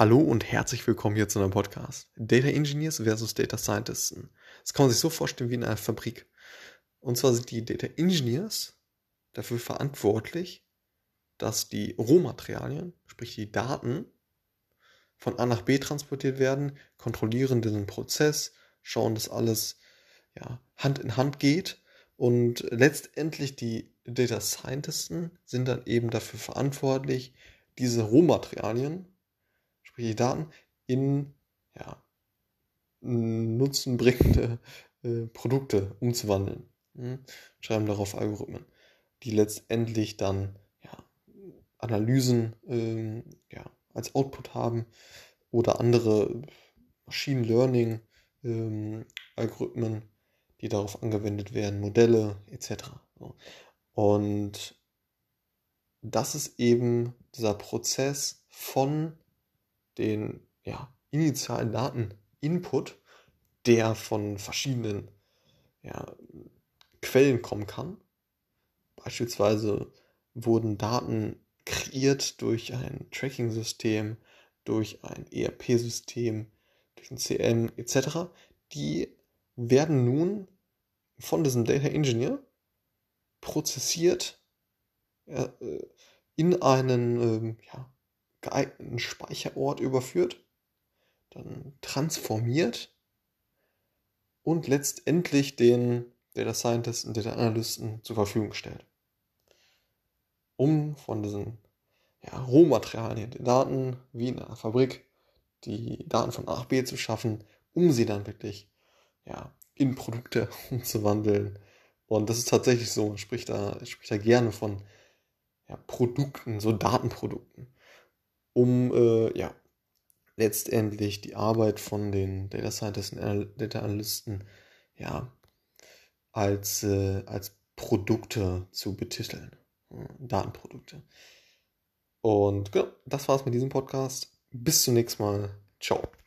Hallo und herzlich willkommen hier zu einem Podcast. Data Engineers versus Data Scientists. Das kann man sich so vorstellen wie in einer Fabrik. Und zwar sind die Data Engineers dafür verantwortlich, dass die Rohmaterialien, sprich die Daten, von A nach B transportiert werden, kontrollieren diesen Prozess, schauen, dass alles ja, Hand in Hand geht. Und letztendlich die Data Scientists sind dann eben dafür verantwortlich, diese Rohmaterialien die Daten, in ja, nutzenbringende äh, Produkte umzuwandeln. Hm? Schreiben darauf Algorithmen, die letztendlich dann ja, Analysen ähm, ja, als Output haben oder andere Machine Learning ähm, Algorithmen, die darauf angewendet werden, Modelle etc. Und das ist eben dieser Prozess von den ja, initialen Daten-Input, der von verschiedenen ja, Quellen kommen kann. Beispielsweise wurden Daten kreiert durch ein Tracking-System, durch ein ERP-System, durch ein CM etc. Die werden nun von diesem Data Engineer prozessiert äh, in einen ähm, ja, geeigneten Speicherort überführt, dann transformiert und letztendlich den Data Scientist und Data Analysten zur Verfügung stellt. Um von diesen ja, Rohmaterialien, den Daten wie in einer Fabrik, die Daten von A nach B zu schaffen, um sie dann wirklich ja, in Produkte umzuwandeln. Und das ist tatsächlich so, man spricht da, spricht da gerne von ja, Produkten, so Datenprodukten um äh, ja, letztendlich die Arbeit von den Data Scientists und Data Analysten ja, als, äh, als Produkte zu betiteln. Datenprodukte. Und genau, das war's mit diesem Podcast. Bis zum nächsten Mal. Ciao.